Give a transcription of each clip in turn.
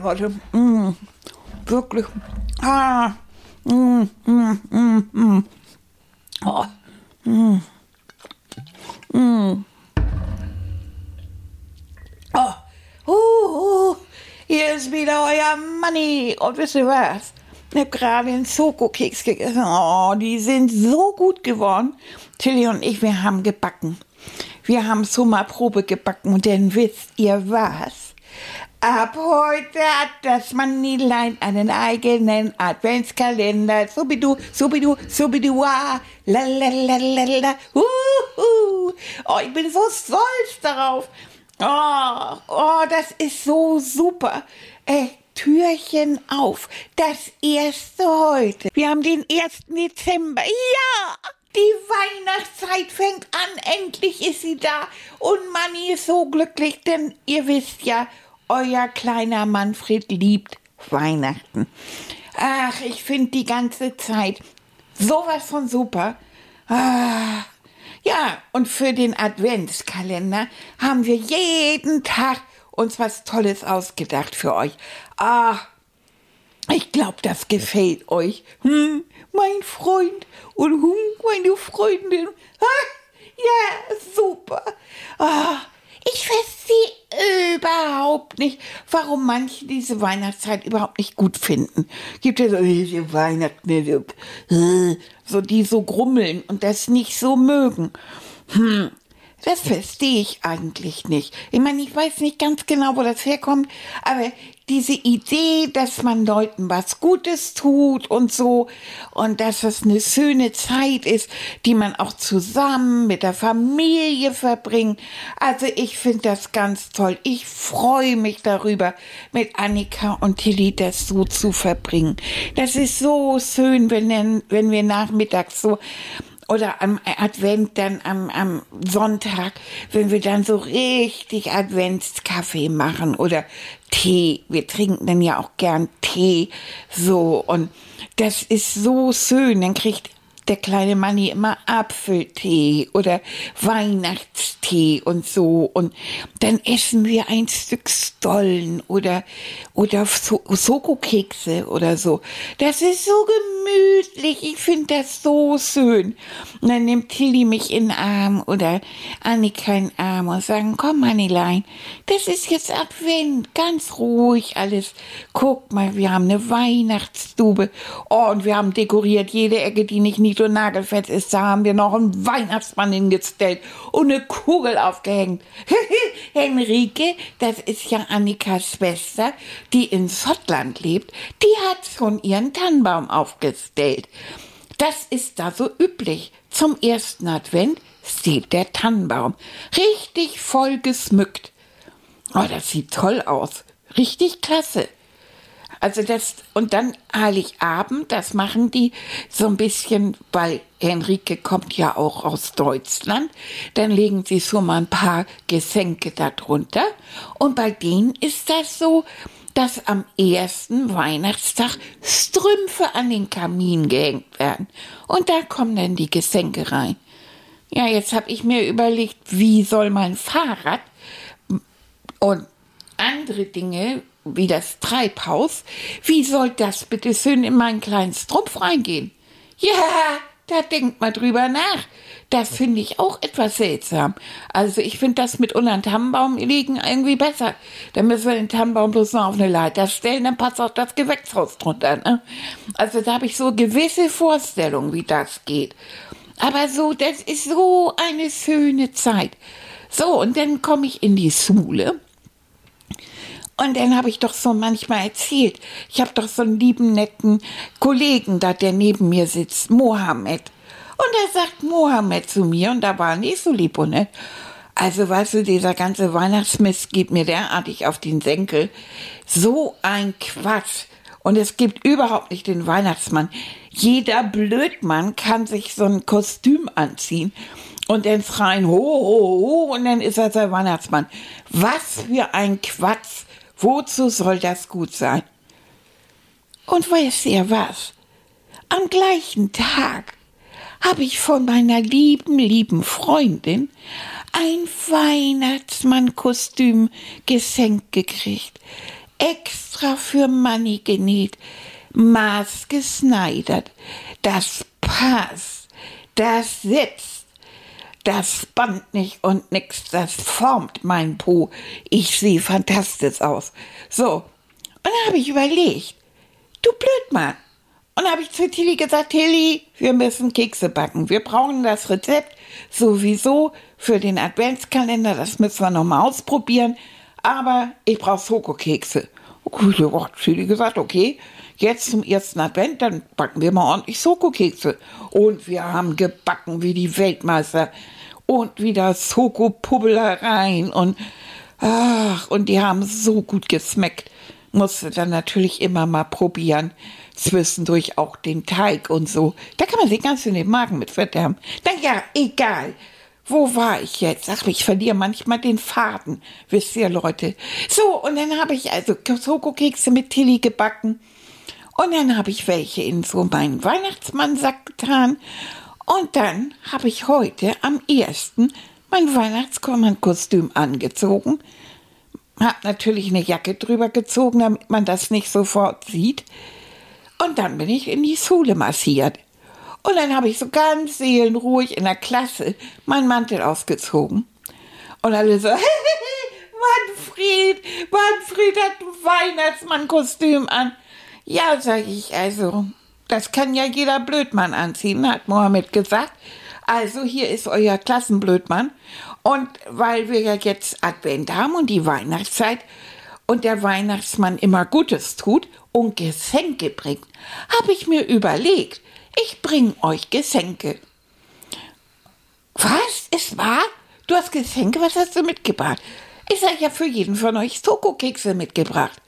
Lecker, Leute. Mm. Wirklich. Ah. Mm, mm. Oh. Oh. Uh, uh. Hier ist wieder euer Money. Und wisst ihr was? Ich habe gerade einen Schokokeks gegessen. Oh, die sind so gut geworden. Tilly und ich, wir haben gebacken. Wir haben Sommerprobe gebacken und dann wisst ihr was? Ab heute hat das Manilein einen eigenen Adventskalender. Subidu, subidu, subidu, la la la la la. Uh, uh. Oh, ich bin so stolz darauf. Oh, oh, das ist so super. Ey, Türchen auf. Das erste heute. Wir haben den 1. Dezember. Ja! Die Weihnachtszeit fängt an. Endlich ist sie da. Und Manni ist so glücklich, denn ihr wisst ja, euer kleiner Manfred liebt Weihnachten. Ach, ich finde die ganze Zeit sowas von super. Ah. Ja, und für den Adventskalender haben wir jeden Tag uns was Tolles ausgedacht für euch. Ah, ich glaube, das gefällt euch. Hm, mein Freund und hm, meine Freundin. Ah, ja, super. Ah, ich verstehe überhaupt nicht, warum manche diese Weihnachtszeit überhaupt nicht gut finden. Gibt ja so diese Weihnachten, so die so grummeln und das nicht so mögen. Hm, das verstehe ich eigentlich nicht. Ich meine, ich weiß nicht ganz genau, wo das herkommt, aber diese Idee, dass man Leuten was Gutes tut und so und dass es eine schöne Zeit ist, die man auch zusammen mit der Familie verbringt. Also ich finde das ganz toll. Ich freue mich darüber, mit Annika und Tilly das so zu verbringen. Das ist so schön, wenn, wenn wir nachmittags so oder am Advent dann am, am Sonntag, wenn wir dann so richtig Adventskaffee machen oder Tee. Wir trinken dann ja auch gern Tee so und das ist so schön. Dann kriegt der kleine Manni immer Apfeltee oder Weihnachtstee und so. Und dann essen wir ein Stück Stollen oder, oder so Sokokekse oder so. Das ist so gemütlich. Ich finde das so schön. Und dann nimmt Tilly mich in den Arm oder Annika in den Arm und sagen, komm, Mannilein, das ist jetzt Advent. Ganz ruhig alles. Guck mal, wir haben eine Weihnachtsstube. Oh, und wir haben dekoriert jede Ecke, die nicht nicht so nagelfest ist, da haben wir noch einen Weihnachtsmann hingestellt und eine Kugel aufgehängt. Henrike, das ist ja Annikas Schwester, die in Schottland lebt, die hat schon ihren Tannenbaum aufgestellt. Das ist da so üblich. Zum ersten Advent steht der Tannenbaum. Richtig voll geschmückt. Oh, das sieht toll aus. Richtig klasse. Also das, und dann Heiligabend, das machen die so ein bisschen, weil Henrike kommt ja auch aus Deutschland, dann legen sie schon mal ein paar Geschenke darunter. Und bei denen ist das so, dass am ersten Weihnachtstag Strümpfe an den Kamin gehängt werden. Und da kommen dann die Geschenke rein. Ja, jetzt habe ich mir überlegt, wie soll mein Fahrrad und andere Dinge wie das Treibhaus. Wie soll das bitte schön in meinen kleinen Strumpf reingehen? Ja, da denkt mal drüber nach. Das finde ich auch etwas seltsam. Also ich finde das mit unter den Tannenbaum liegen irgendwie besser. Da müssen wir den Tannenbaum bloß noch auf eine Leiter stellen, dann passt auch das Gewächshaus drunter. Ne? Also da habe ich so gewisse Vorstellungen, wie das geht. Aber so, das ist so eine schöne Zeit. So, und dann komme ich in die Schule und dann habe ich doch so manchmal erzählt, ich habe doch so einen lieben, netten Kollegen da, der neben mir sitzt, Mohammed. Und er sagt Mohammed zu mir, und da war nicht so lieb und nett. Also weißt du, dieser ganze Weihnachtsmist geht mir derartig auf den Senkel. So ein Quatsch. Und es gibt überhaupt nicht den Weihnachtsmann. Jeder Blödmann kann sich so ein Kostüm anziehen und dann schreien, ho, ho, ho, und dann ist er der Weihnachtsmann. Was für ein Quatsch. Wozu soll das gut sein? Und weißt ihr was? Am gleichen Tag habe ich von meiner lieben, lieben Freundin ein Weihnachtsmannkostüm geschenkt gekriegt. Extra für Manni genäht, maßgeschneidert. Das passt, das sitzt, das spannt nicht und nix, das formt mein Po. Ich sehe fantastisch aus. So, und dann habe ich überlegt, du Blödmann, und habe ich zu Tilly gesagt, Tilly, wir müssen Kekse backen. Wir brauchen das Rezept sowieso für den Adventskalender. Das müssen wir nochmal ausprobieren. Aber ich brauche Schokokekse. Okay, oh, Tilly gesagt, okay, jetzt zum ersten Advent, dann backen wir mal ordentlich Schokokekse. Und wir haben gebacken wie die Weltmeister. Und wieder Schokopubbelereien und ach, und die haben so gut geschmeckt. Musste dann natürlich immer mal probieren zwischendurch auch den Teig und so. Da kann man sich ganz in den Magen mit verderben. Na ja, egal. Wo war ich jetzt? Ach, ich verliere manchmal den Faden, wisst ihr, Leute. So, und dann habe ich also Schokokekse mit Tilly gebacken. Und dann habe ich welche in so meinen Weihnachtsmannsack getan. Und dann habe ich heute am ersten mein Weihnachtskostüm angezogen. Hab natürlich eine Jacke drüber gezogen, damit man das nicht sofort sieht. Und dann bin ich in die Schule massiert. Und dann habe ich so ganz seelenruhig in der Klasse meinen Mantel ausgezogen. Und alle so, Manfred, Manfred hat ein Weihnachtsmannkostüm an. Ja, sage ich, also, das kann ja jeder Blödmann anziehen, hat Mohammed gesagt. Also hier ist euer Klassenblödmann. Und weil wir ja jetzt Advent haben und die Weihnachtszeit und der Weihnachtsmann immer Gutes tut und Geschenke bringt, habe ich mir überlegt, ich bringe euch Geschenke. Was? Ist wahr? Du hast Geschenke? Was hast du mitgebracht? Ich sage ja für jeden von euch Schokokekse mitgebracht.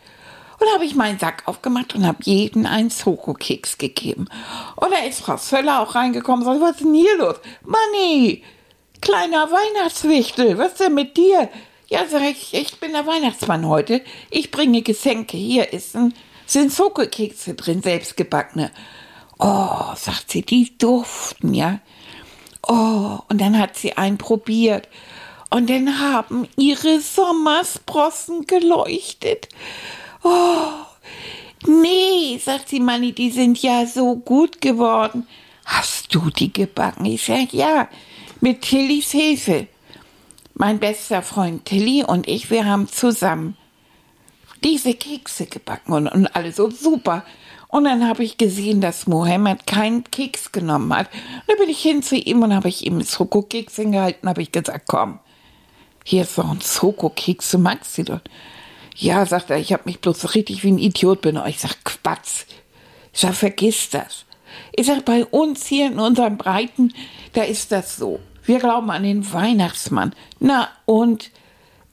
Und habe ich meinen Sack aufgemacht und habe jeden einen Schokokeks gegeben. Und da ist Frau Söller auch reingekommen und sagt, was ist denn hier los? Manni, kleiner Weihnachtswichtel, was ist denn mit dir? Ja, sag ich, ich bin der Weihnachtsmann heute. Ich bringe Geschenke. Hier ist ein sind Schokokekse drin, selbstgebackene. Oh, sagt sie, die duften, ja. Oh, und dann hat sie einen probiert. Und dann haben ihre Sommersprossen geleuchtet. Oh, nee, sagt sie, Manni, die sind ja so gut geworden. Hast du die gebacken? Ich sag, ja, mit Tillys Hilfe. Mein bester Freund Tilly und ich, wir haben zusammen diese Kekse gebacken und, und alles so super. Und dann habe ich gesehen, dass Mohammed keinen Keks genommen hat. Und dann bin ich hin zu ihm und habe ich ihm Schokokeks hingehalten, habe ich gesagt, komm, hier ist noch ein Schokokeks, du magst sie doch. Ja, sagt er, ich habe mich bloß richtig wie ein Idiot benutzt. Ich sag, Quatsch. Ich sag, vergiss das. Ich sag, bei uns hier in unseren Breiten, da ist das so. Wir glauben an den Weihnachtsmann. Na, und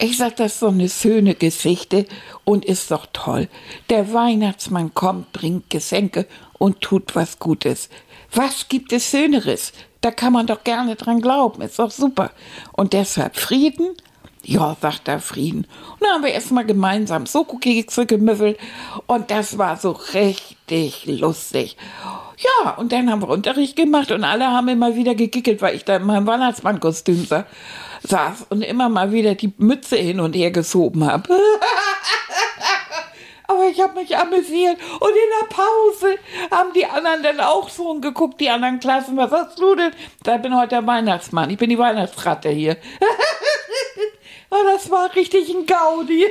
ich sag, das ist so eine schöne Geschichte und ist doch toll. Der Weihnachtsmann kommt, bringt Geschenke und tut was Gutes. Was gibt es Schöneres? Da kann man doch gerne dran glauben, ist doch super. Und deshalb Frieden? Ja, sagt er Frieden. Und dann haben wir erstmal gemeinsam Sokokekse gemüffelt und das war so richtig lustig. Ja, und dann haben wir Unterricht gemacht und alle haben immer wieder gegickelt, weil ich da in meinem Weihnachtsmannkostüm sah saß und immer mal wieder die Mütze hin und her geschoben habe. Aber ich habe mich amüsiert. Und in der Pause haben die anderen dann auch so geguckt, die anderen Klassen. Was hast du denn? Da bin heute der Weihnachtsmann. Ich bin die Weihnachtsratte hier. oh, das war richtig ein Gaudi.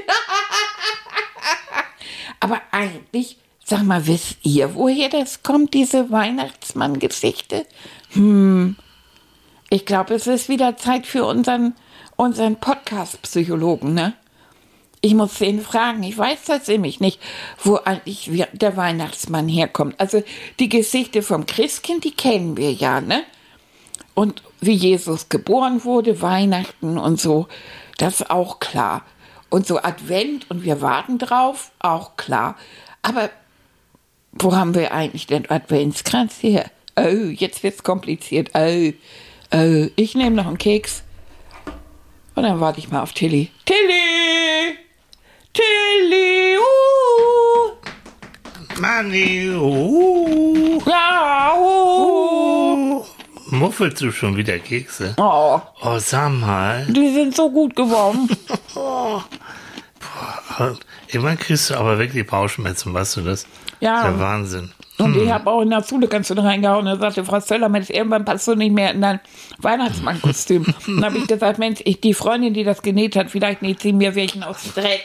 Aber eigentlich, sag mal, wisst ihr, woher das kommt, diese Weihnachtsmann-Geschichte? Hm, ich glaube, es ist wieder Zeit für unseren, unseren Podcast-Psychologen, ne? Ich muss den fragen. Ich weiß das nämlich nicht, wo eigentlich der Weihnachtsmann herkommt. Also die Geschichte vom Christkind, die kennen wir ja, ne? Und wie Jesus geboren wurde, Weihnachten und so, das ist auch klar. Und so Advent und wir warten drauf, auch klar. Aber wo haben wir eigentlich den Adventskranz her? Oh, jetzt wird's kompliziert. Oh, oh, ich nehme noch einen Keks. Und dann warte ich mal auf Tilly. Tilly! Tilly! Uh! Manni, uh, Ja, uh! Muffelst du schon wieder Kekse? Oh, Oh, sag mal. die sind so gut geworden. Irgendwann kriegst du aber wirklich Bauchschmerzen, weißt du das? Ja. Der Wahnsinn. Und ich habe auch in der Schule ganz schön reingehauen. Da sagte Frau Söllermann, irgendwann passt du nicht mehr in dein Weihnachtsmannkostüm. Dann habe ich gesagt, Mensch, ich, die Freundin, die das genäht hat, vielleicht näht sie mir welchen aus Dreck.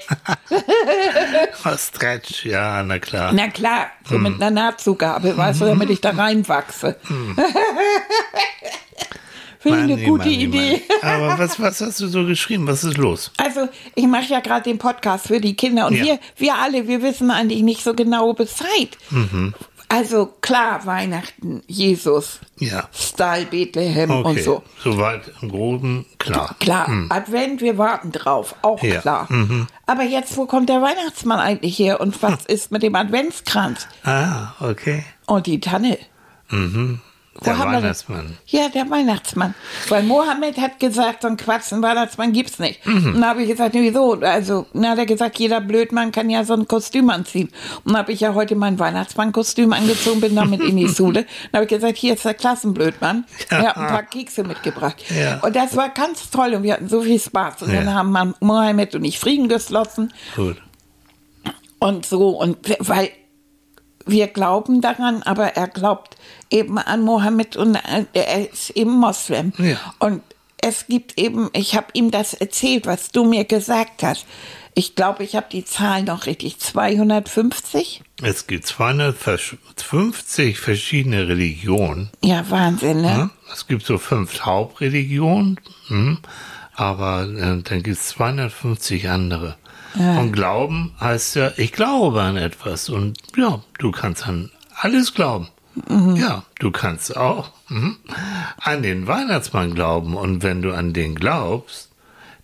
Oh, Stretch, ja, na klar. Na klar, so mit einer Nahtzugabe, weißt du, damit ich da reinwachse. Finde ich eine gute Manni, Idee. Manni. Aber was, was hast du so geschrieben? Was ist los? Also, ich mache ja gerade den Podcast für die Kinder und Ja. wir, wir alle, wir wissen eigentlich nicht so genau Bescheid. Mhm. Also klar, Weihnachten, Jesus, Ja. Style Bethlehem Okay. und so. Soweit im Groben klar. Klar, Advent, wir warten drauf, auch Ja. klar. Aber jetzt, wo kommt der Weihnachtsmann eigentlich her und was ist mit dem Adventskranz Ah, okay. und die Tanne? Wo Der? Weihnachtsmann. Ja, der Weihnachtsmann. Weil Mohammed hat gesagt, so ein Quatsch, einen Weihnachtsmann gibt's nicht. Und dann habe ich gesagt, wieso? Also, dann hat er gesagt, jeder Blödmann kann ja so ein Kostüm anziehen. Und dann habe ich ja heute mein Weihnachtsmann-Kostüm angezogen, bin damit in die Schule. Dann habe ich gesagt, hier ist der Klassenblödmann. Er hat ein paar Kekse mitgebracht. Ja. Und das war ganz toll und wir hatten so viel Spaß. Und Ja. dann haben man Mohammed und ich Frieden geschlossen Gut. und so. Und weil wir glauben daran, aber er glaubt eben an Mohammed und äh, er ist eben Moslem. Ja. Und es gibt eben, ich habe ihm das erzählt, was du mir gesagt hast. Ich glaube, ich habe die Zahl noch richtig. 250? Es gibt 250 verschiedene Religionen. Ja, Wahnsinn, ne? Es gibt so fünf Hauptreligionen, hm, aber äh, dann gibt es 250 andere. Und Glauben heißt ja, ich glaube an etwas. Und ja, du kannst an alles glauben. Ja, du kannst auch hm, an den Weihnachtsmann glauben. Und wenn du an den glaubst,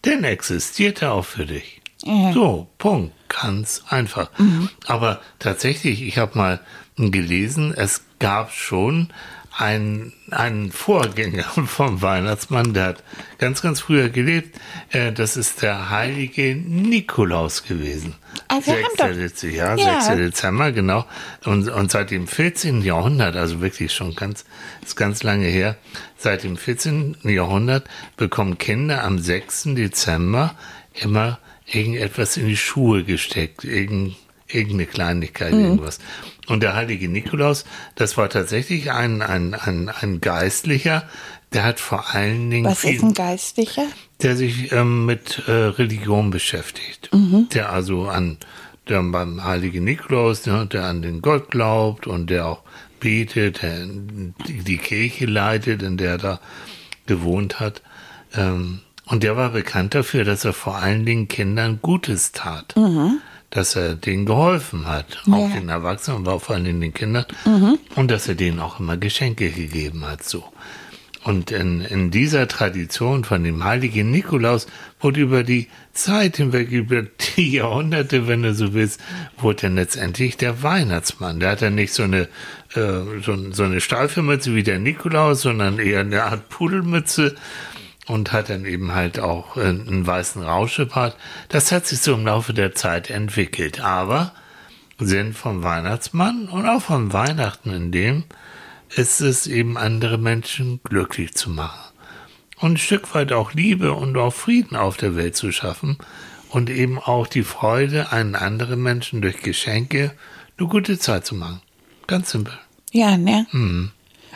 dann existiert er auch für dich. Ja. So, Punkt. Ganz einfach. Aber tatsächlich, ich habe mal gelesen, es gab schon einen, einen Vorgänger vom Weihnachtsmann, der hat ganz, ganz früher gelebt. Äh, das ist der heilige Nikolaus gewesen. Wir 6. haben doch- Dezember, ja, Ja. 6. Dezember, genau. Und, und seit dem 14. Jahrhundert, also wirklich schon ganz, ist ganz lange her, seit dem 14. Jahrhundert bekommen Kinder am 6. Dezember immer irgendetwas in die Schuhe gesteckt, irgend, irgendeine Kleinigkeit, Mhm. irgendwas. Und der heilige Nikolaus, das war tatsächlich ein, ein, ein, ein Geistlicher, der hat vor allen Dingen Was viel, ist ein Geistlicher? der sich ähm, mit äh, Religion beschäftigt. Mhm. Der also an der beim heiligen Nikolaus, der, der an den Gott glaubt und der auch betet, der die, Kirche leitet, in der er da gewohnt hat. Ähm, und der war bekannt dafür, dass er vor allen Dingen Kindern Gutes tat. Dass er denen geholfen hat, auch Ja. den Erwachsenen, aber vor Dingen den Kindern. Und dass er denen auch immer Geschenke gegeben hat, so. Und in, in dieser Tradition von dem heiligen Nikolaus wurde über die Zeit hinweg, über die Jahrhunderte, wenn du so willst, wurde dann letztendlich der Weihnachtsmann. Der hat dann nicht so eine, äh, so, so eine steife Mütze wie der Nikolaus, sondern eher eine Art Pudelmütze und hat dann eben halt auch äh, einen weißen Rauschebart. Das hat sich so im Laufe der Zeit entwickelt. Aber Sinn vom Weihnachtsmann und auch von Weihnachten in dem, ist es eben andere Menschen glücklich zu machen. Und ein Stück weit auch Liebe und auch Frieden auf der Welt zu schaffen und eben auch die Freude, einen anderen Menschen durch Geschenke eine gute Zeit zu machen. Ganz simpel. Ja, ne? Mhm.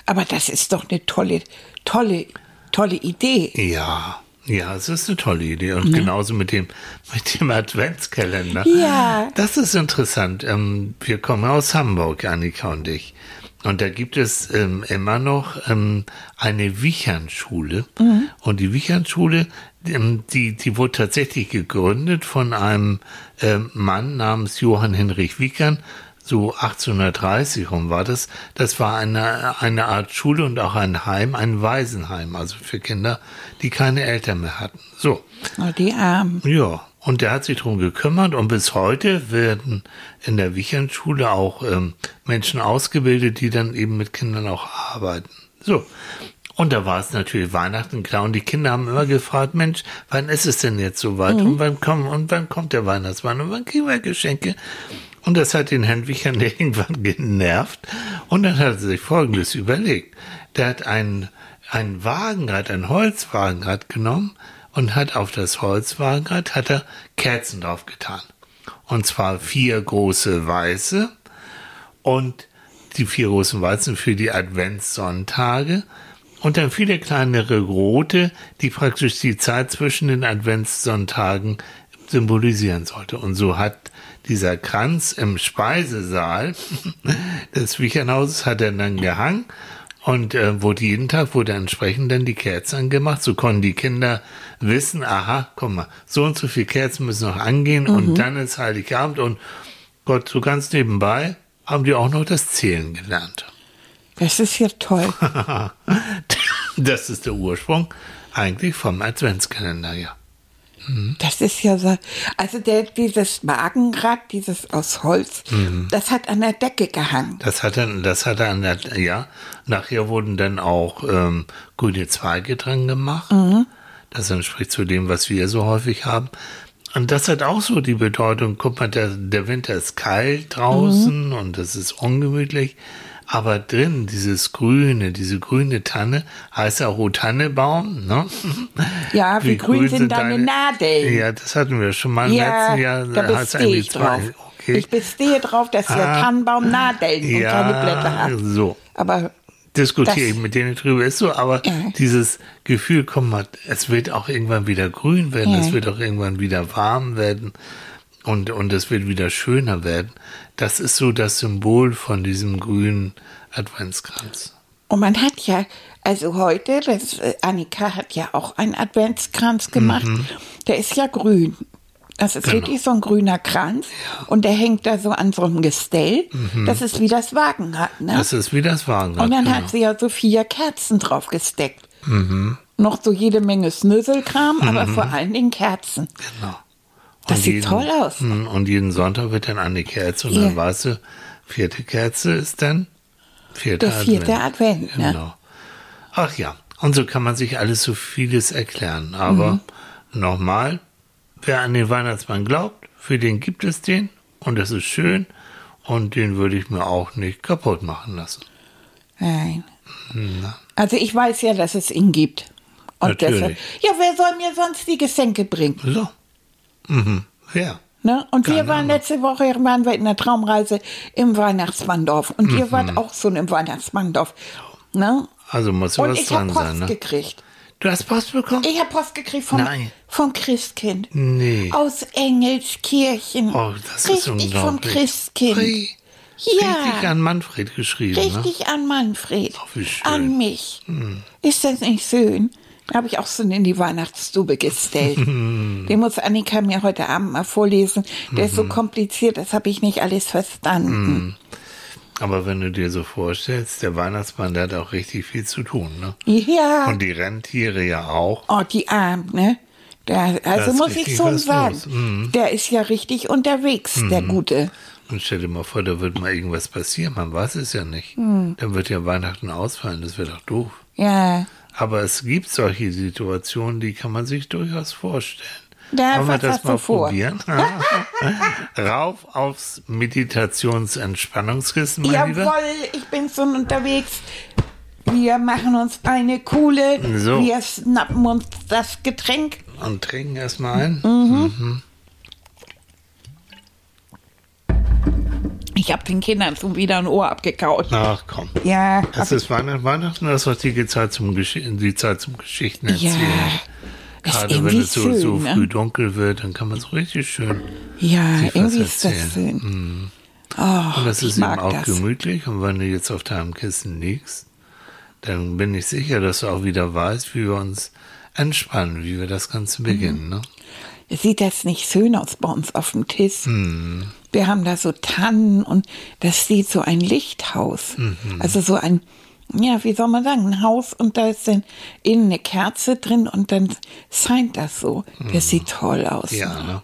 Aber das ist doch eine tolle, tolle, tolle Idee. Ja, ja, es ist eine tolle Idee. Und genauso mit dem, mit dem Adventskalender. Ja. Das ist interessant. Ähm, wir kommen aus Hamburg, Annika und ich. Und da gibt es ähm, immer noch ähm, eine Wichernschule. Und die Wichernschule, die, die wurde tatsächlich gegründet von einem Mann namens Johann Hinrich Wichern. So 1830 rum war das. Das war eine, eine Art Schule und auch ein Heim, ein Waisenheim, also für Kinder, die keine Eltern mehr hatten. So. Oh, die Armen. Ja, und der hat sich drum gekümmert und bis heute werden in der Wichernschule auch ähm, Menschen ausgebildet, die dann eben mit Kindern auch arbeiten. So. Und da war es natürlich Weihnachten klar und die Kinder haben immer gefragt, Mensch, wann ist es denn jetzt soweit und wann kommt und wann kommt der Weihnachtsmann und wann kriegen wir Geschenke? Und das hat den Herrn Wichern irgendwann genervt und dann hat er sich Folgendes überlegt. Der hat ein, ein Wagenrad, ein Holzwagenrad genommen und hat auf das Holzwagenrad hat er Kerzen draufgetan. Und zwar vier große weiße und die vier großen Weizen für die Adventssonntage und dann viele kleinere rote, die praktisch die Zeit zwischen den Adventssonntagen symbolisieren sollte. Und so hat dieser Kranz im Speisesaal des Wichernhauses hat er dann gehangen und äh, wurde jeden Tag wurde entsprechend dann die Kerzen angemacht. So konnten die Kinder wissen, aha, guck mal, so und so viele Kerzen müssen noch angehen und dann ist Heiligabend und Gott, so ganz nebenbei haben die auch noch das Zählen gelernt. Das ist ja toll. das ist der Ursprung eigentlich vom Adventskalender, ja. Das ist ja so. Also der, dieses Wagenrad, dieses aus Holz, das hat an der Decke gehangen. Das hat er, das hat er an der, ja. Nachher wurden dann auch ähm, grüne Zweige dran gemacht. Das entspricht zu dem, was wir so häufig haben. Und das hat auch so die Bedeutung, guck mal, der, der Winter ist kalt draußen und es ist ungemütlich. Aber drin, dieses Grüne, diese grüne Tanne, heißt ja auch O Tannebaum, ne? Ja, wie, grün, sind deine, Nadeln. Ja, das hatten wir schon mal im Ja, letzten Jahr. da hat's bestehe ich drauf. Okay. Ich bestehe drauf, dass der Ah. Tannenbaum Nadeln und keine Blätter hat. so. Aber diskutiere ich mit denen drüber, ist so, aber Ja. dieses Gefühl, komm mal, es wird auch irgendwann wieder grün werden, Ja. es wird auch irgendwann wieder warm werden und, und es wird wieder schöner werden. Das ist so das Symbol von diesem grünen Adventskranz. Und man hat ja, also heute, das, äh, Annika hat ja auch einen Adventskranz gemacht. Der ist ja grün. Das ist Genau. wirklich so ein grüner Kranz. Und der hängt da so an so einem Gestell. Das ist wie das Wagenrad, ne? Das ist wie das Wagenrad. Und dann genau. hat sie ja so vier Kerzen drauf gesteckt. Noch so jede Menge Snüsselkram, aber vor allen Dingen Kerzen. Genau. Das Und sieht toll aus. Mm, Und jeden Sonntag wird dann eine Kerze und Ja. dann weißt du, vierte Kerze ist dann vierter Der vierte Advent, ne? Genau. Ach ja, und so kann man sich alles so vieles erklären. Aber Mhm. nochmal, wer an den Weihnachtsmann glaubt, für den gibt es den und das ist schön und den würde ich mir auch nicht kaputt machen lassen. Nein. Also ich weiß ja, dass es ihn gibt. Und Natürlich. deshalb, ja, wer soll mir sonst die Geschenke bringen? So. Mhm. Wer? Ne? Und wir Keine waren Ahnung. letzte Woche waren wir in der Traumreise im Weihnachtsmanndorf. Und ihr Mhm. wart auch so im Weihnachtsmanndorf. Ne? Also muss ja was ich habe dran Post sein, ne? gekriegt. Du hast Post bekommen? Ich habe Post gekriegt vom, Nein. vom Christkind. Nee. Aus Engelskirchen. Oh, das ist Richtig vom unglaublich. Christkind. Ui. Ja. Richtig an Manfred geschrieben, ne? Richtig an Manfred. Ach, wie schön. Hm. An mich. Ist das nicht schön? Habe ich auch so in die Weihnachtsstube gestellt. Den muss Annika mir heute Abend mal vorlesen. Der Mhm. ist so kompliziert, das habe ich nicht alles verstanden. Aber wenn du dir so vorstellst, der Weihnachtsmann, der hat auch richtig viel zu tun, ne? Ja. Und die Rentiere ja auch. Oh, die Arm, ne? Der, also muss ich was sagen. Mhm. der ist ja richtig unterwegs, der Gute. Und stell dir mal vor, da wird mal irgendwas passieren, man weiß es ja nicht. Hm. Dann wird ja Weihnachten ausfallen, das wäre doch doof. Ja. Aber es gibt solche Situationen, die kann man sich durchaus vorstellen. Da, Wollen wir das mal vor? probieren? Rauf aufs Meditations-Entspannungskissen, mein Lieber. Jawohl, ich bin schon unterwegs. Wir machen uns eine coole. So. Wir schnappen uns das Getränk. Und trinken erstmal ein. Mhm. Ich habe den Kindern schon wieder ein Ohr abgekaut. Ach komm. Ja, Das ist Weihnachten, Weihnachten, das ist die Zeit zum, Gesch die Zeit zum Geschichten ja. erzählen. Ist Gerade wenn es so, schön, so ne? früh dunkel wird, dann kann man so richtig schön. Ja, sich was irgendwie ist das schön. Oh, Und das ist eben auch das. gemütlich. Und wenn du jetzt auf deinem Kissen liegst, dann bin ich sicher, dass du auch wieder weißt, wie wir uns entspannen, wie wir das Ganze Mhm. beginnen. Ne? Sieht das nicht schön aus bei uns auf dem Tisch? Hm. Wir haben da so Tannen und das steht so ein Lichthaus. Also so ein, ja, wie soll man sagen, ein Haus und da ist dann innen eine Kerze drin und dann scheint das so. Das sieht toll aus. Ja, ne?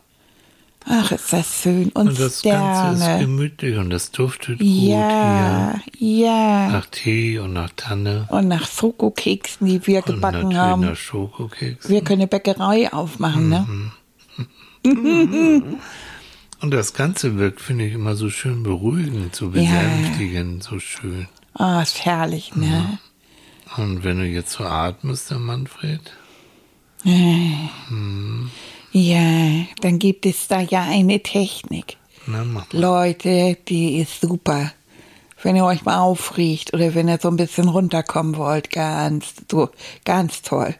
Ach, ist das schön. Und, Und das Ganze ist Sterne. gemütlich und das duftet gut Ja, hier. ja. Nach Tee und nach Tanne. Und nach Schokokeksen, die wir Und gebacken haben. nach Schokokeks. Wir können eine Bäckerei aufmachen, ne? Und das Ganze wirkt, finde ich, immer so schön beruhigend, so besänftigend, so schön. Ah, ist herrlich, ne? Und wenn du jetzt so atmest, der Manfred, Ja, dann gibt es da ja eine Technik. na mach mal. Leute, die ist super. Wenn ihr euch mal aufriecht oder wenn ihr so ein bisschen runterkommen wollt, ganz, so, ganz toll.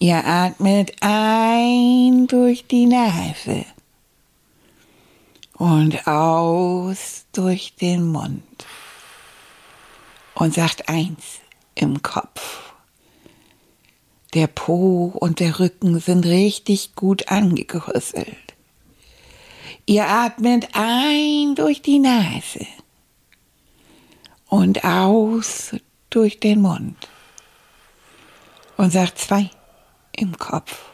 Ihr atmet ein durch die Nase und aus durch den Mund und sagt eins im Kopf. Der Po und der Rücken sind richtig gut angegrüsselt. Ihr atmet ein durch die Nase und aus durch den Mund und sagt zwei im Kopf.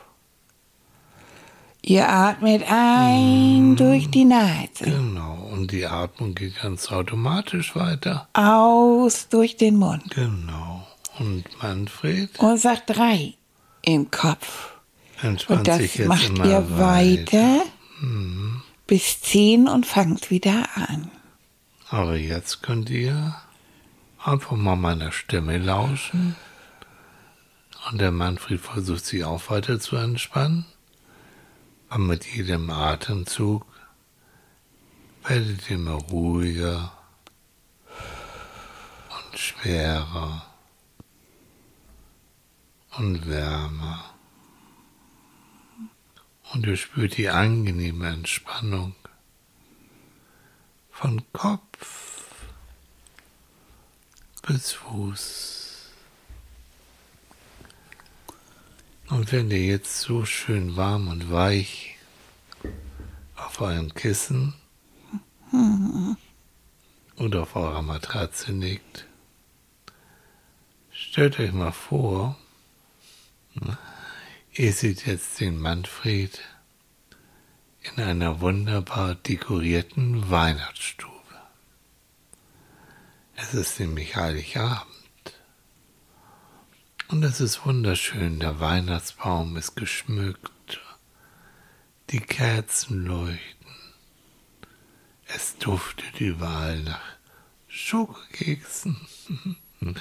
Ihr atmet ein durch die Nase, Genau. Und die Atmung geht ganz automatisch weiter. aus durch den Mund Genau. Und Manfred und sagt drei im Kopf. entspannt Und das sich jetzt macht ihr weiter Mhm. bis zehn und fangt wieder an. Aber jetzt könnt ihr einfach mal meiner Stimme lauschen. Und der Manfred versucht sich auch weiter zu entspannen. Und mit jedem Atemzug werdet ihr immer ruhiger und schwerer und wärmer. Und ihr spürt die angenehme Entspannung von Kopf bis Fuß. Und wenn ihr jetzt so schön warm und weich auf eurem Kissen oder auf eurer Matratze liegt, stellt euch mal vor, ihr seht jetzt den Manfred in einer wunderbar dekorierten Weihnachtsstube. Es ist nämlich Heiligabend. Und es ist wunderschön, der Weihnachtsbaum ist geschmückt, die Kerzen leuchten, es duftet überall nach Schokokeksen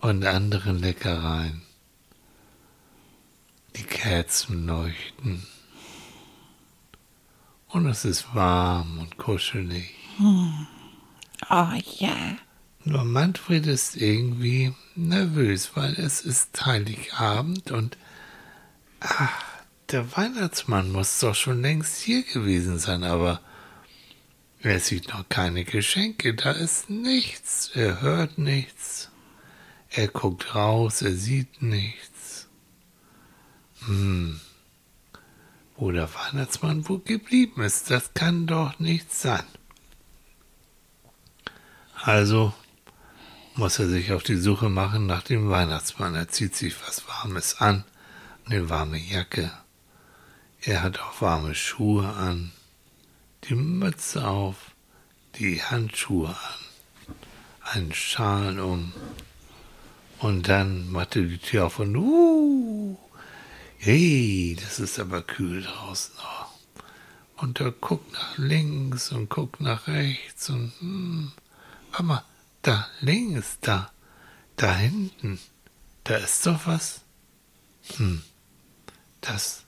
und anderen Leckereien. Die Kerzen leuchten und es ist warm und kuschelig. Oh ja. Nur Manfred ist irgendwie nervös, weil es ist Heiligabend und ach, der Weihnachtsmann muss doch schon längst hier gewesen sein, aber er sieht noch keine Geschenke, da ist nichts, er hört nichts, er guckt raus, er sieht nichts. Hm, wo der Weihnachtsmann wohl geblieben ist, das kann doch nicht sein. Also muss er sich auf die Suche machen nach dem Weihnachtsmann. Er zieht sich was Warmes an, eine warme Jacke. Er hat auch warme Schuhe an, die Mütze auf, die Handschuhe an, einen Schal um. Und dann macht er die Tür auf und uh, hey, das ist aber kühl draußen. Und er guckt nach links und guckt nach rechts und hm, warte mal, da links, da, da hinten, da ist doch was. Hm, das,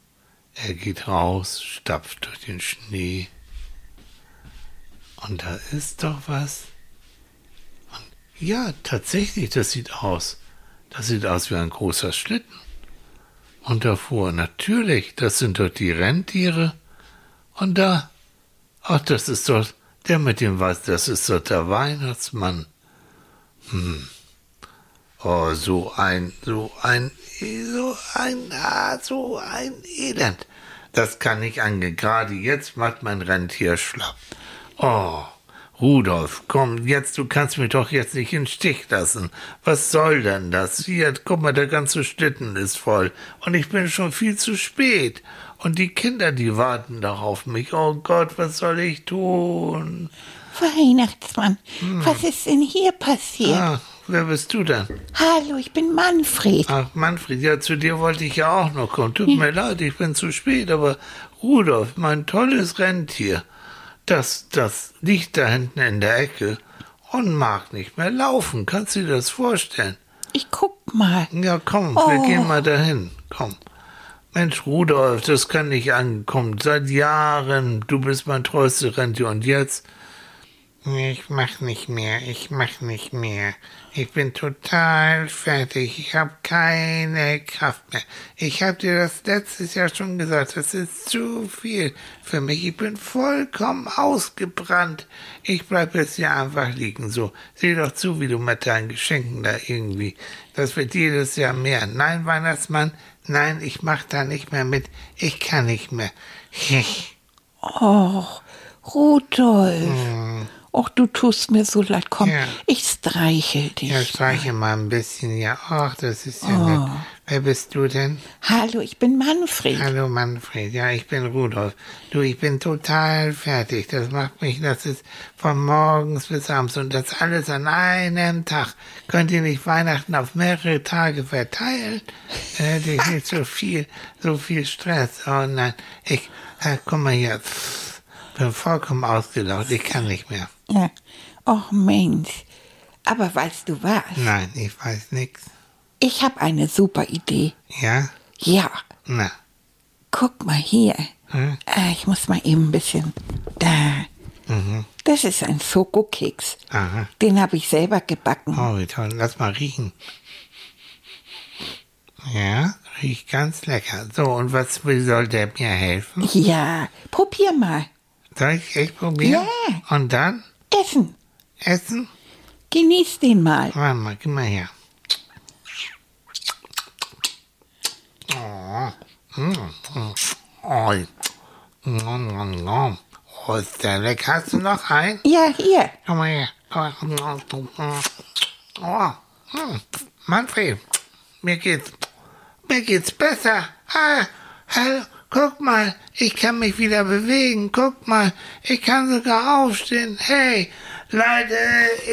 er geht raus, stapft durch den Schnee. Und da ist doch was. Und ja, tatsächlich, das sieht aus. Das sieht aus wie ein großer Schlitten. Und davor, natürlich, das sind doch die Rentiere. Und da, ach, das ist doch der mit dem Weiß, das ist doch der Weihnachtsmann. Hm. Oh, so ein, so ein, so ein, ah, so ein Elend. Das kann nicht angehen. Gerade jetzt macht mein Rentier schlapp. Oh, Rudolf, komm, jetzt, du kannst mich doch jetzt nicht in Stich lassen. Was soll denn das? Hier, guck mal, der ganze Schlitten ist voll. Und ich bin schon viel zu spät. Und die Kinder, die warten doch auf mich. Oh Gott, was soll ich tun? Weihnachtsmann, was ist denn hier passiert? Ah, wer bist du denn? Hallo, ich bin Manfred. Ach, Manfred, ja, zu dir wollte ich ja auch noch kommen. Tut mir leid, ich bin zu spät, aber Rudolf, mein tolles Rentier, das, das liegt da hinten in der Ecke und mag nicht mehr laufen. Kannst du dir das vorstellen? Ich guck mal. Ja, komm, wir gehen mal dahin. Komm. Mensch, Rudolf, das kann nicht ankommen. Seit Jahren, du bist mein treuester Rentier und jetzt? Ich mach nicht mehr, ich mach nicht mehr. Ich bin total fertig. Ich habe keine Kraft mehr. Ich habe dir das letztes Jahr schon gesagt, das ist zu viel für mich. Ich bin vollkommen ausgebrannt. Ich bleib jetzt hier einfach liegen. So, sieh doch zu, wie du mit deinen Geschenken da irgendwie. Das wird jedes Jahr mehr. Nein, Weihnachtsmann, nein, ich mach da nicht mehr mit. Ich kann nicht mehr. Oh, Rudolf. Och, du tust mir so leid. Komm, Ja. ich streichel dich. Ja, streiche mal ein bisschen. Ja, ach, das ist ja nett. Wer bist du denn? Hallo, ich bin Manfred. Hallo Manfred, ja, ich bin Rudolf. Du, ich bin total fertig. Das macht mich, das ist von morgens bis abends und das alles an einem Tag. Könnt ihr nicht Weihnachten auf mehrere Tage verteilen? Dann hätte ich nicht so viel, so viel Stress. Oh nein, ich, äh, guck mal hier, bin vollkommen ausgelaugt. Ich kann nicht mehr. Ja. Och, Mensch. Aber weißt du was? Nein, ich weiß nix. Ich habe eine super Idee. Ja? Ja, Na, guck mal hier. Hm? Äh, ich muss mal eben ein bisschen. Da. Das ist ein Schokokeks. aha. Den habe ich selber gebacken. Oh, wie toll. Lass mal riechen. Ja, riecht ganz lecker. So, und was soll der mir helfen? Ja, probier mal. Soll ich echt probieren? Ja. Und dann Essen. essen? Genieß den mal. Warte mal, gib mal her. Oh, oh, mm, mm. oh, ist der lecker. Hast du noch einen? Ja, hier. Komm mal her. Oh, hm. Manfred, mir geht's, mir geht's besser. Ah, hallo, guck mal, ich kann mich wieder bewegen. Guck mal, ich kann sogar aufstehen. Hey, Leute,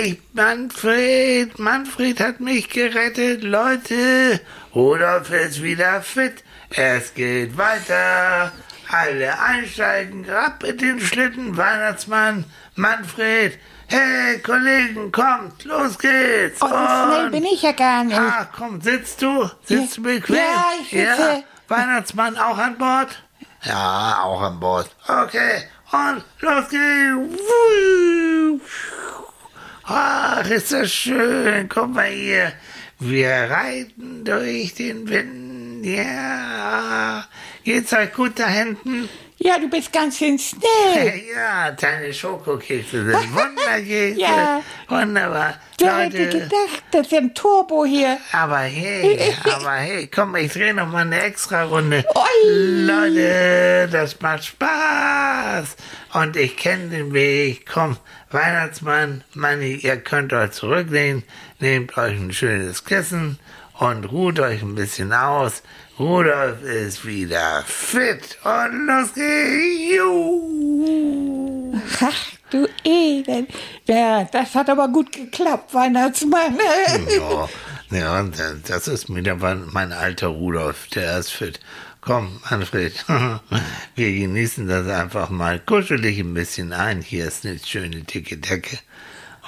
ich, Manfred, Manfred hat mich gerettet. Leute, Rudolf ist wieder fit. Es geht weiter. Alle einsteigen, ab in den Schlitten, Weihnachtsmann, Manfred. Hey, Kollegen, kommt, los geht's. Oh, so schnell bin ich ja gar nicht. Ah, komm, sitzt du? Sitzt du Ja. bequem? Ja, ich sitze. Ja. Weihnachtsmann auch an Bord? Ja, auch an Bord. Okay, und los geht's. Ach, ist das schön. Guck mal hier. Wir reiten durch den Wind. Ja. Geht's euch gut da hinten? Ja, du bist ganz schön schnell. Ja, deine Schokokekse sind Wunderkekse. Ja. Wunderbar. Wer hätte gedacht, das ist ein Turbo hier. aber hey, aber hey, komm, ich drehe noch mal eine extra Runde. Ui. Leute, das macht Spaß. Und ich kenne den Weg. Komm, Weihnachtsmann, Manni, ihr könnt euch zurücklehnen, nehmt euch ein schönes Kissen und ruht euch ein bisschen aus. Rudolf ist wieder fit und los geht's. Juhu. Ach, du Elend. Ja, das hat aber gut geklappt, Weihnachtsmann. Ja, ja, das ist wieder mein mein alter Rudolf, der ist fit. Komm, Manfred, wir genießen das einfach mal kuschelig ein bisschen ein. Hier ist eine schöne dicke Decke.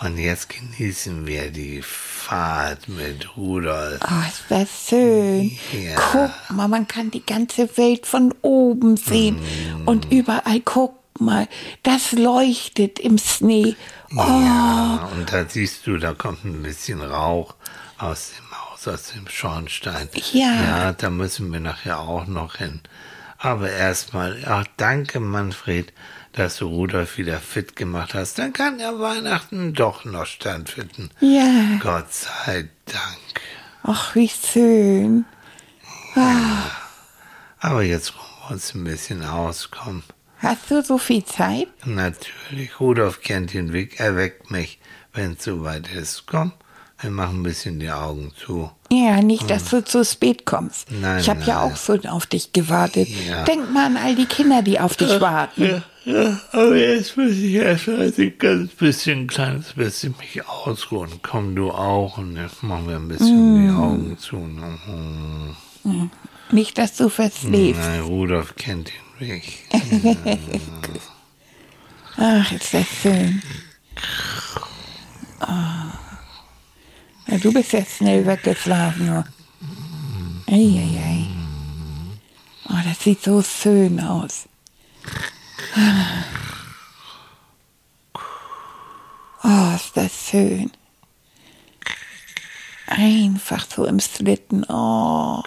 Und jetzt genießen wir die Fahrt mit Rudolf. Oh, ist das schön. Ja. Guck mal, man kann die ganze Welt von oben sehen. Mm. Und überall, guck mal, das leuchtet im Schnee. Oh, Ja, und da siehst du, da kommt ein bisschen Rauch aus dem Haus, aus dem Schornstein. Ja. Ja, da müssen wir nachher auch noch hin. Aber erstmal, ach, danke, Manfred, dass du Rudolf wieder fit gemacht hast. Dann kann ja Weihnachten doch noch stattfinden. ja. Gott sei Dank. Ach, wie schön. Aber jetzt ruhen wir uns ein bisschen aus, komm. Hast du so viel Zeit? Natürlich, Rudolf kennt den Weg, er weckt mich, wenn es soweit ist. Komm, wir machen ein bisschen die Augen zu. Ja, nicht, dass du zu spät kommst. Nein, ich habe ja auch so auf dich gewartet. Ja. Denk mal an all die Kinder, die auf dich warten. Ja, ja, aber jetzt muss ich erst mal ein ganz bisschen, ein kleines bisschen mich ausruhen. Komm du auch und jetzt machen wir ein bisschen die Augen zu. ne? Nicht, dass du verschläfst. Nein, Rudolf kennt den Weg. Ach, ist das schön. Oh. Ja, du bist jetzt schnell weggeschlafen. Nur. Eieiei. Oh, das sieht so schön aus. Oh, ist das schön. Einfach so im Schlitten. Oh.